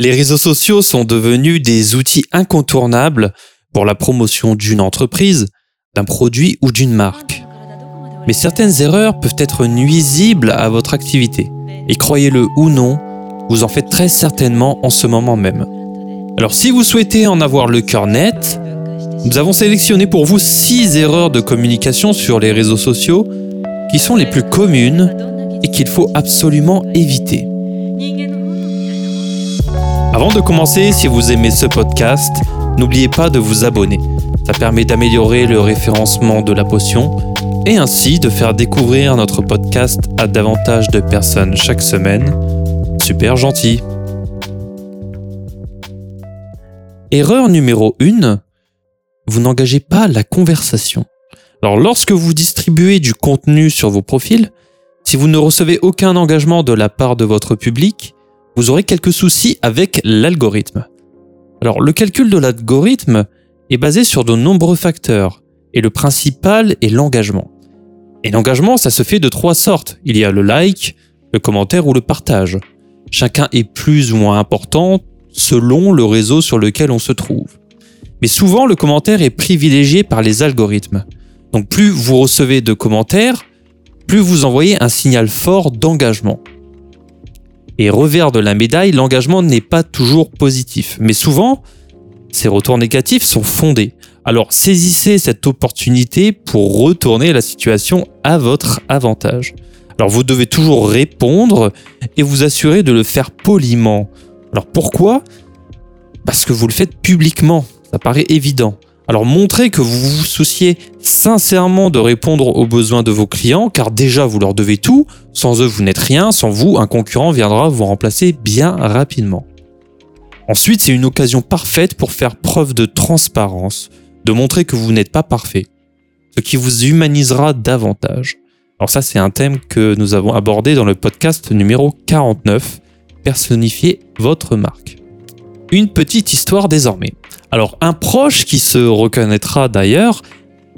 Les réseaux sociaux sont devenus des outils incontournables pour la promotion d'une entreprise, d'un produit ou d'une marque. Mais certaines erreurs peuvent être nuisibles à votre activité. Et croyez-le ou non, vous en faites très certainement en ce moment même. Alors si vous souhaitez en avoir le cœur net, nous avons sélectionné pour vous 6 erreurs de communication sur les réseaux sociaux qui sont les plus communes et qu'il faut absolument éviter. Avant de commencer, si vous aimez ce podcast, n'oubliez pas de vous abonner. Ça permet d'améliorer le référencement de la potion et ainsi de faire découvrir notre podcast à davantage de personnes chaque semaine. Super gentil. Erreur numéro 1. Vous n'engagez pas la conversation. Alors lorsque vous distribuez du contenu sur vos profils, si vous ne recevez aucun engagement de la part de votre public, vous aurez quelques soucis avec l'algorithme. Alors le calcul de l'algorithme est basé sur de nombreux facteurs, et le principal est l'engagement. Et l'engagement, ça se fait de trois sortes. Il y a le like, le commentaire ou le partage. Chacun est plus ou moins important selon le réseau sur lequel on se trouve. Mais souvent, le commentaire est privilégié par les algorithmes. Donc plus vous recevez de commentaires, plus vous envoyez un signal fort d'engagement. Et revers de la médaille, l'engagement n'est pas toujours positif, mais souvent, ces retours négatifs sont fondés. Alors saisissez cette opportunité pour retourner la situation à votre avantage. Alors vous devez toujours répondre et vous assurer de le faire poliment. Alors pourquoi? Parce que vous le faites publiquement, ça paraît évident. Alors montrez que vous vous souciez sincèrement de répondre aux besoins de vos clients, car déjà vous leur devez tout, sans eux vous n'êtes rien, sans vous un concurrent viendra vous remplacer bien rapidement. Ensuite c'est une occasion parfaite pour faire preuve de transparence, de montrer que vous n'êtes pas parfait, ce qui vous humanisera davantage. Alors ça c'est un thème que nous avons abordé dans le podcast numéro 49, personnifier votre marque. Une petite histoire désormais. Alors, un proche qui se reconnaîtra d'ailleurs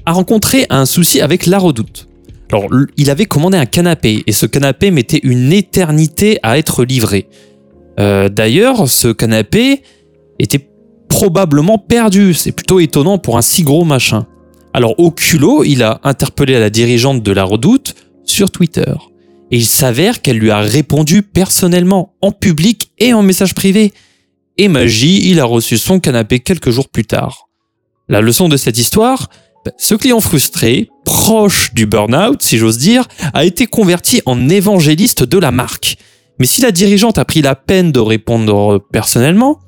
a rencontré un souci avec la redoute. Alors, il avait commandé un canapé et ce canapé mettait une éternité à être livré. Euh, d'ailleurs, ce canapé était probablement perdu. C'est plutôt étonnant pour un si gros machin. Alors, au culot, il a interpellé la dirigeante de la redoute sur Twitter. Et il s'avère qu'elle lui a répondu personnellement, en public et en message privé et magie, il a reçu son canapé quelques jours plus tard. La leçon de cette histoire ben, ce client frustré, proche du burn-out, si j'ose dire, a été converti en évangéliste de la marque. Mais si la dirigeante a pris la peine de répondre personnellement,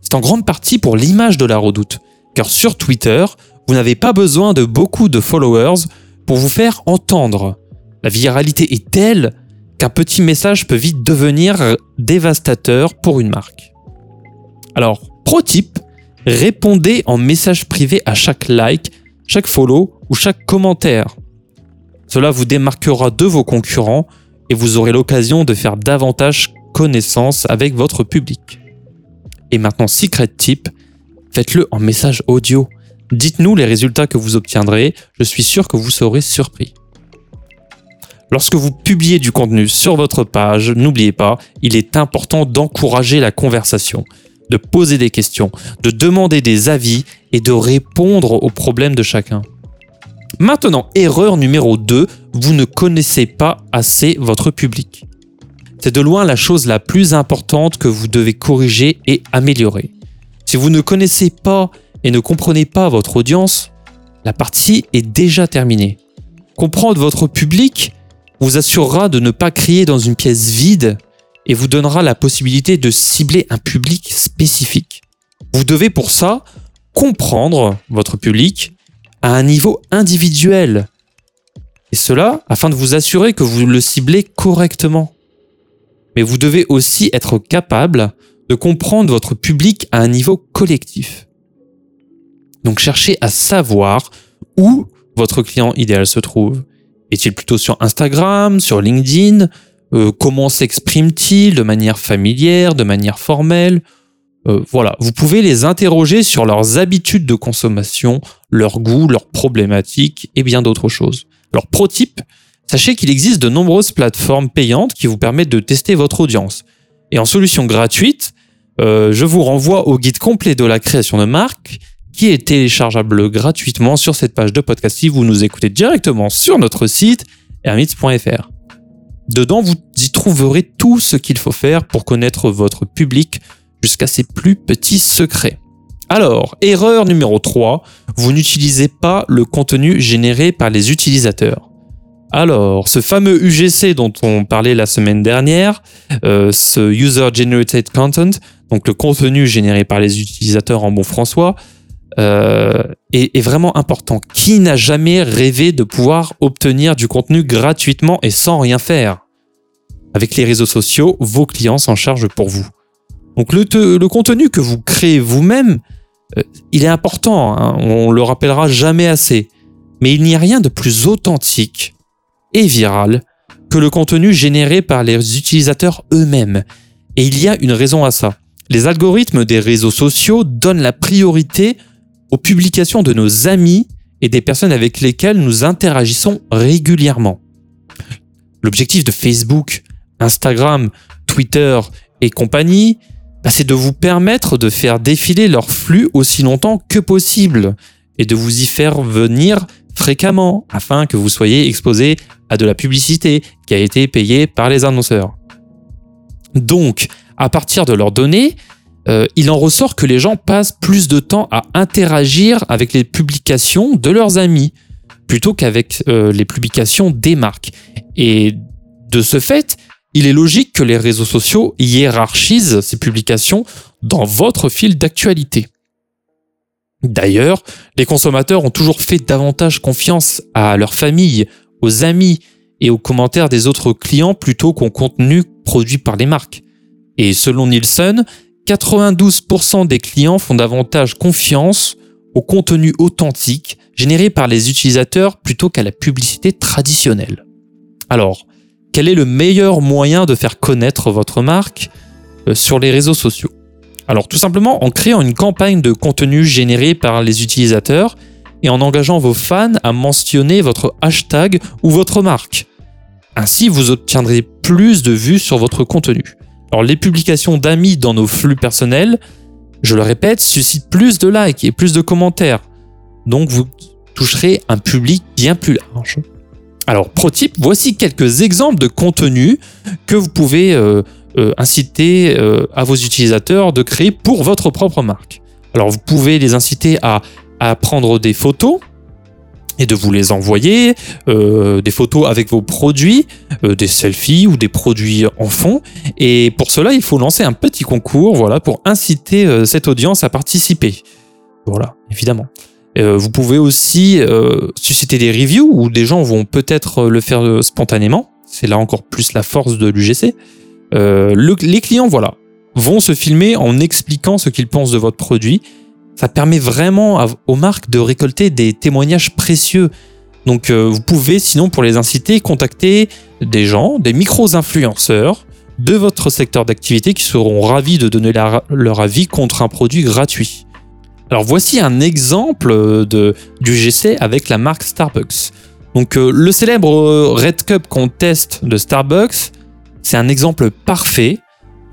c'est en grande partie pour l'image de la redoute. Car sur Twitter, vous n'avez pas besoin de beaucoup de followers pour vous faire entendre. La viralité est telle qu'un petit message peut vite devenir dévastateur pour une marque. Alors, pro type, répondez en message privé à chaque like, chaque follow ou chaque commentaire. Cela vous démarquera de vos concurrents et vous aurez l'occasion de faire davantage connaissance avec votre public. Et maintenant, secret tip, faites-le en message audio. Dites-nous les résultats que vous obtiendrez, je suis sûr que vous serez surpris. Lorsque vous publiez du contenu sur votre page, n'oubliez pas, il est important d'encourager la conversation de poser des questions, de demander des avis et de répondre aux problèmes de chacun. Maintenant, erreur numéro 2, vous ne connaissez pas assez votre public. C'est de loin la chose la plus importante que vous devez corriger et améliorer. Si vous ne connaissez pas et ne comprenez pas votre audience, la partie est déjà terminée. Comprendre votre public vous assurera de ne pas crier dans une pièce vide et vous donnera la possibilité de cibler un public spécifique. Vous devez pour ça comprendre votre public à un niveau individuel. Et cela afin de vous assurer que vous le ciblez correctement. Mais vous devez aussi être capable de comprendre votre public à un niveau collectif. Donc cherchez à savoir où votre client idéal se trouve. Est-il plutôt sur Instagram, sur LinkedIn, euh, comment s'exprime-t-il de manière familière, de manière formelle? Euh, Voilà, vous pouvez les interroger sur leurs habitudes de consommation, leurs goûts, leurs problématiques et bien d'autres choses. Alors, pro type, sachez qu'il existe de nombreuses plateformes payantes qui vous permettent de tester votre audience. Et en solution gratuite, euh, je vous renvoie au guide complet de la création de marque qui est téléchargeable gratuitement sur cette page de podcast si vous nous écoutez directement sur notre site hermits.fr. Dedans, vous y trouverez tout ce qu'il faut faire pour connaître votre public jusqu'à ses plus petits secrets. Alors, erreur numéro 3, vous n'utilisez pas le contenu généré par les utilisateurs. Alors, ce fameux UGC dont on parlait la semaine dernière, euh, ce User Generated Content, donc le contenu généré par les utilisateurs en bon François, euh, est, vraiment important. Qui n'a jamais rêvé de pouvoir obtenir du contenu gratuitement et sans rien faire? Avec les réseaux sociaux, vos clients s'en chargent pour vous. Donc le, le contenu que vous créez vous-même, euh, il est important, hein, on le rappellera jamais assez. Mais il n'y a rien de plus authentique et viral que le contenu généré par les utilisateurs eux-mêmes. Et il y a une raison à ça. Les algorithmes des réseaux sociaux donnent la priorité aux publications de nos amis et des personnes avec lesquelles nous interagissons régulièrement. L'objectif de Facebook, Instagram, Twitter et compagnie, bah, c'est de vous permettre de faire défiler leur flux aussi longtemps que possible et de vous y faire venir fréquemment afin que vous soyez exposé à de la publicité qui a été payée par les annonceurs. Donc, à partir de leurs données, euh, il en ressort que les gens passent plus de temps à interagir avec les publications de leurs amis plutôt qu'avec euh, les publications des marques. Et de ce fait, il est logique que les réseaux sociaux hiérarchisent ces publications dans votre fil d'actualité. D'ailleurs, les consommateurs ont toujours fait davantage confiance à leur famille, aux amis et aux commentaires des autres clients plutôt qu'au contenu produit par les marques. Et selon Nielsen, 92% des clients font davantage confiance au contenu authentique généré par les utilisateurs plutôt qu'à la publicité traditionnelle. Alors, quel est le meilleur moyen de faire connaître votre marque euh, sur les réseaux sociaux? Alors tout simplement en créant une campagne de contenu généré par les utilisateurs et en engageant vos fans à mentionner votre hashtag ou votre marque. Ainsi, vous obtiendrez plus de vues sur votre contenu. Alors les publications d'amis dans nos flux personnels, je le répète, suscitent plus de likes et plus de commentaires. Donc vous toucherez un public bien plus large. Alors, pro type, voici quelques exemples de contenus que vous pouvez euh, euh, inciter euh, à vos utilisateurs de créer pour votre propre marque. Alors vous pouvez les inciter à, prendre des photos et de vous les envoyer, euh, des photos avec vos produits, des selfies ou des produits en fond. Et pour cela, il faut lancer un petit concours, voilà, pour inciter cette audience à participer. Voilà, évidemment. vous pouvez aussi susciter des reviews où des gens vont peut-être le faire spontanément. C'est là encore plus la force de l'UGC. Euh, les clients, voilà, vont se filmer en expliquant ce qu'ils pensent de votre produit. Ça permet vraiment aux marques de récolter des témoignages précieux. Donc euh, vous pouvez, sinon pour les inciter, contacter des gens, des micros-influenceurs de votre secteur d'activité qui seront ravis de donner leur avis contre un produit gratuit. Alors voici un exemple de, du GC avec la marque Starbucks. Donc euh, le célèbre Red Cup Contest de Starbucks c'est un exemple parfait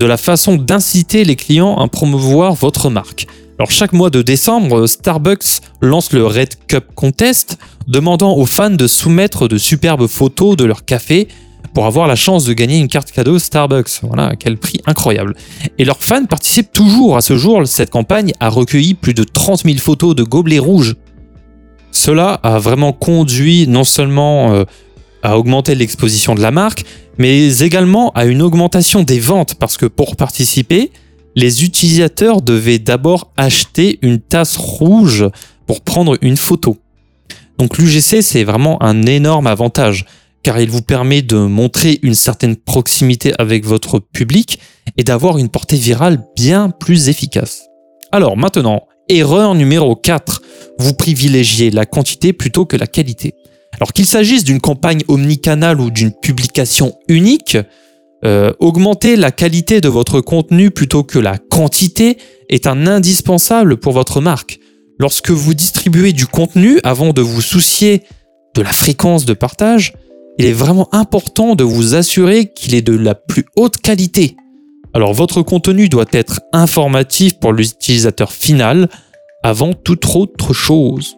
de la façon d'inciter les clients à promouvoir votre marque. Alors chaque mois de décembre, Starbucks lance le Red Cup Contest, demandant aux fans de soumettre de superbes photos de leur café pour avoir la chance de gagner une carte cadeau Starbucks. Voilà, quel prix incroyable. Et leurs fans participent toujours à ce jour. Cette campagne a recueilli plus de 30 000 photos de gobelets rouges. Cela a vraiment conduit non seulement euh, à augmenter l'exposition de la marque, mais également à une augmentation des ventes parce que pour participer, les utilisateurs devaient d'abord acheter une tasse rouge pour prendre une photo. Donc l'UGC, c'est vraiment un énorme avantage car il vous permet de montrer une certaine proximité avec votre public et d'avoir une portée virale bien plus efficace. Alors maintenant, erreur numéro 4, vous privilégiez la quantité plutôt que la qualité. Alors qu'il s'agisse d'une campagne omnicanale ou d'une publication unique, euh, augmenter la qualité de votre contenu plutôt que la quantité est un indispensable pour votre marque. Lorsque vous distribuez du contenu avant de vous soucier de la fréquence de partage, il est vraiment important de vous assurer qu'il est de la plus haute qualité. Alors votre contenu doit être informatif pour l'utilisateur final avant toute autre chose.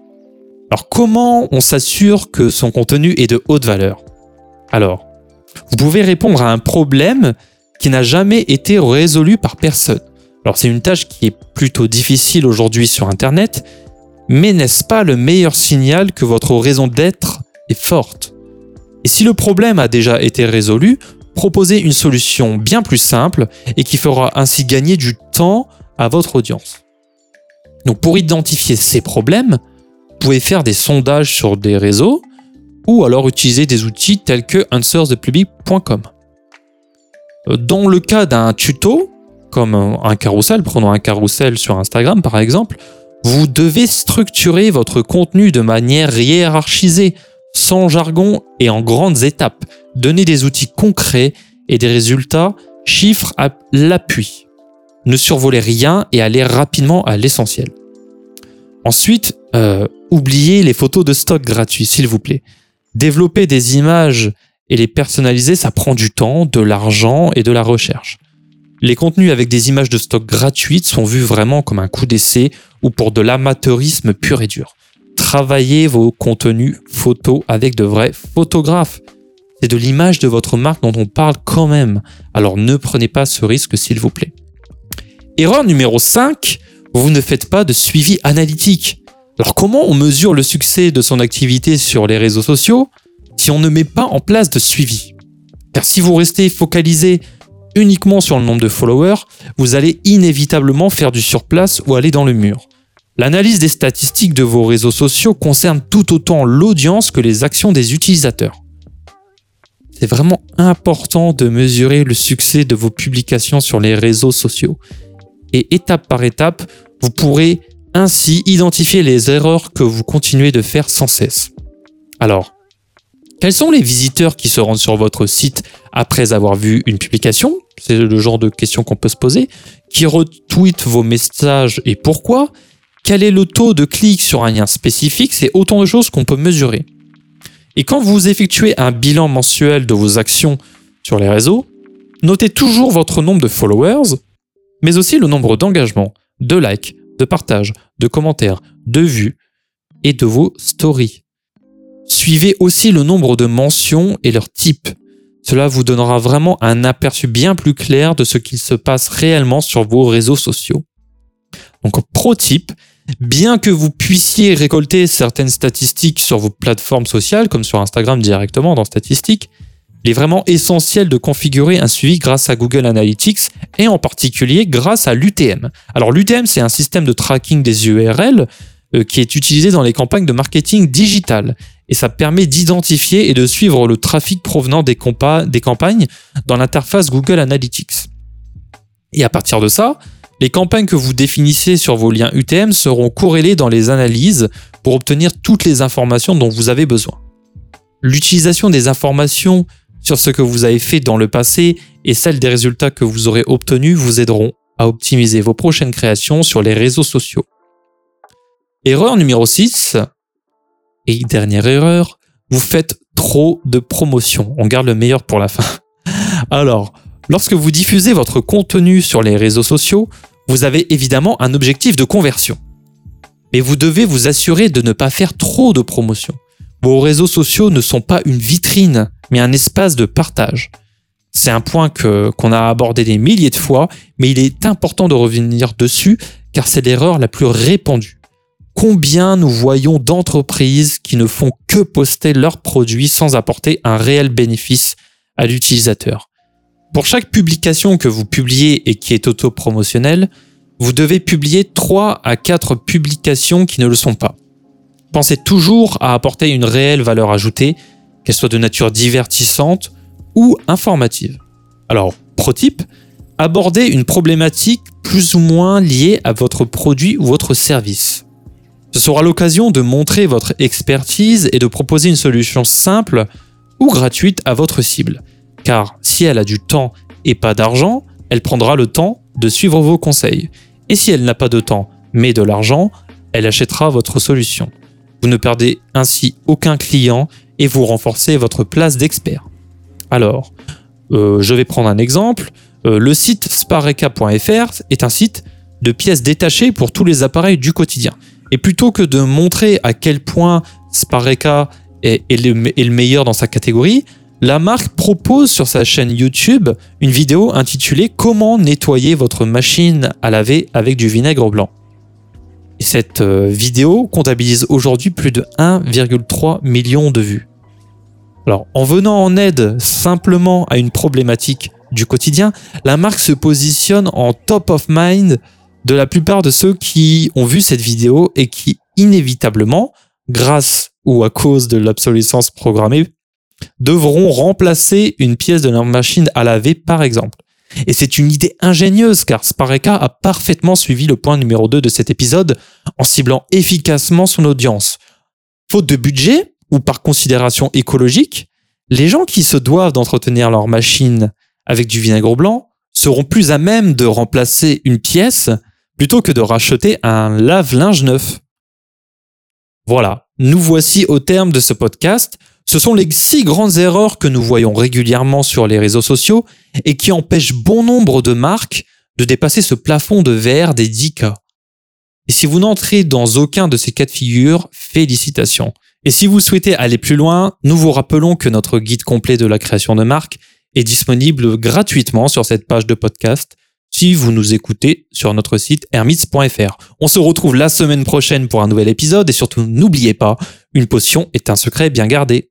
Alors comment on s'assure que son contenu est de haute valeur? Alors, vous pouvez répondre à un problème qui n'a jamais été résolu par personne. Alors c'est une tâche qui est plutôt difficile aujourd'hui sur Internet, mais n'est-ce pas le meilleur signal que votre raison d'être est forte? Et si le problème a déjà été résolu, proposez une solution bien plus simple et qui fera ainsi gagner du temps à votre audience. Donc pour identifier ces problèmes, vous pouvez faire des sondages sur des réseaux ou alors utiliser des outils tels que answersthepublic.com. Dans le cas d'un tuto, comme un carrousel, prenons un carrousel sur Instagram par exemple, vous devez structurer votre contenu de manière hiérarchisée, sans jargon et en grandes étapes. Donner des outils concrets et des résultats, chiffres à l'appui. Ne survolez rien et allez rapidement à l'essentiel. Ensuite, euh, oubliez les photos de stock gratuits, s'il vous plaît. Développer des images et les personnaliser, ça prend du temps, de l'argent et de la recherche. Les contenus avec des images de stock gratuites sont vus vraiment comme un coup d'essai ou pour de l'amateurisme pur et dur. Travaillez vos contenus photos avec de vrais photographes. C'est de l'image de votre marque dont on parle quand même. Alors ne prenez pas ce risque s'il vous plaît. Erreur numéro 5, vous ne faites pas de suivi analytique. Alors comment on mesure le succès de son activité sur les réseaux sociaux si on ne met pas en place de suivi? Car si vous restez focalisé uniquement sur le nombre de followers, vous allez inévitablement faire du surplace ou aller dans le mur. L'analyse des statistiques de vos réseaux sociaux concerne tout autant l'audience que les actions des utilisateurs. C'est vraiment important de mesurer le succès de vos publications sur les réseaux sociaux. Et étape par étape, vous pourrez ainsi identifier les erreurs que vous continuez de faire sans cesse. Alors, quels sont les visiteurs qui se rendent sur votre site après avoir vu une publication? C'est le genre de questions qu'on peut se poser. Qui retweetent vos messages et pourquoi? Quel est le taux de clic sur un lien spécifique? C'est autant de choses qu'on peut mesurer. Et quand vous effectuez un bilan mensuel de vos actions sur les réseaux, notez toujours votre nombre de followers, mais aussi le nombre d'engagements, de likes, de partages, de commentaires, de vues et de vos stories. Suivez aussi le nombre de mentions et leur type. Cela vous donnera vraiment un aperçu bien plus clair de ce qu'il se passe réellement sur vos réseaux sociaux. Donc pro type, bien que vous puissiez récolter certaines statistiques sur vos plateformes sociales, comme sur Instagram directement dans statistiques, il est vraiment essentiel de configurer un suivi grâce à Google Analytics et en particulier grâce à l'UTM. Alors l'UTM, c'est un système de tracking des URL euh, qui est utilisé dans les campagnes de marketing digital et ça permet d'identifier et de suivre le trafic provenant des, des campagnes dans l'interface Google Analytics. Et à partir de ça, les campagnes que vous définissez sur vos liens UTM seront corrélées dans les analyses pour obtenir toutes les informations dont vous avez besoin. L'utilisation des informations sur ce que vous avez fait dans le passé et celle des résultats que vous aurez obtenus vous aideront à optimiser vos prochaines créations sur les réseaux sociaux. Erreur numéro 6, et dernière erreur, vous faites trop de promotions. On garde le meilleur pour la fin. Alors, lorsque vous diffusez votre contenu sur les réseaux sociaux, vous avez évidemment un objectif de conversion. Mais vous devez vous assurer de ne pas faire trop de promotions. Vos réseaux sociaux ne sont pas une vitrine, mais un espace de partage. C'est un point que, qu'on a abordé des milliers de fois, mais il est important de revenir dessus car c'est l'erreur la plus répandue. Combien nous voyons d'entreprises qui ne font que poster leurs produits sans apporter un réel bénéfice à l'utilisateur Pour chaque publication que vous publiez et qui est auto-promotionnelle, vous devez publier 3 à 4 publications qui ne le sont pas. Pensez toujours à apporter une réelle valeur ajoutée, qu'elle soit de nature divertissante ou informative. Alors, pro type, abordez une problématique plus ou moins liée à votre produit ou votre service. Ce sera l'occasion de montrer votre expertise et de proposer une solution simple ou gratuite à votre cible. Car si elle a du temps et pas d'argent, elle prendra le temps de suivre vos conseils. Et si elle n'a pas de temps mais de l'argent, elle achètera votre solution. Vous ne perdez ainsi aucun client et vous renforcez votre place d'expert. Alors, euh, je vais prendre un exemple. Euh, le site spareka.fr est un site de pièces détachées pour tous les appareils du quotidien. Et plutôt que de montrer à quel point Spareka est, le, meilleur dans sa catégorie, la marque propose sur sa chaîne YouTube une vidéo intitulée Comment nettoyer votre machine à laver avec du vinaigre blanc. Et cette euh, vidéo comptabilise aujourd'hui plus de 1,3 million de vues. Alors, en venant en aide simplement à une problématique du quotidien, la marque se positionne en top of mind de la plupart de ceux qui ont vu cette vidéo et qui inévitablement, grâce ou à cause de l'obsolescence programmée, devront remplacer une pièce de leur machine à laver par exemple. Et c'est une idée ingénieuse car Spareka a parfaitement suivi le point numéro 2 de cet épisode en ciblant efficacement son audience. Faute de budget ou par considération écologique, les gens qui se doivent d'entretenir leur machine avec du vinaigre blanc seront plus à même de remplacer une pièce plutôt que de racheter un lave-linge neuf. Voilà, nous voici au terme de ce podcast. Ce sont les six grandes erreurs que nous voyons régulièrement sur les réseaux sociaux et qui empêchent bon nombre de marques de dépasser ce plafond de verre des 10K. Et si vous n'entrez dans aucun de ces cas de figure, félicitations. Et si vous souhaitez aller plus loin, nous vous rappelons que notre guide complet de la création de marque est disponible gratuitement sur cette page de podcast si vous nous écoutez sur notre site hermits.fr. On se retrouve la semaine prochaine pour un nouvel épisode et surtout n'oubliez pas, une potion est un secret bien gardé.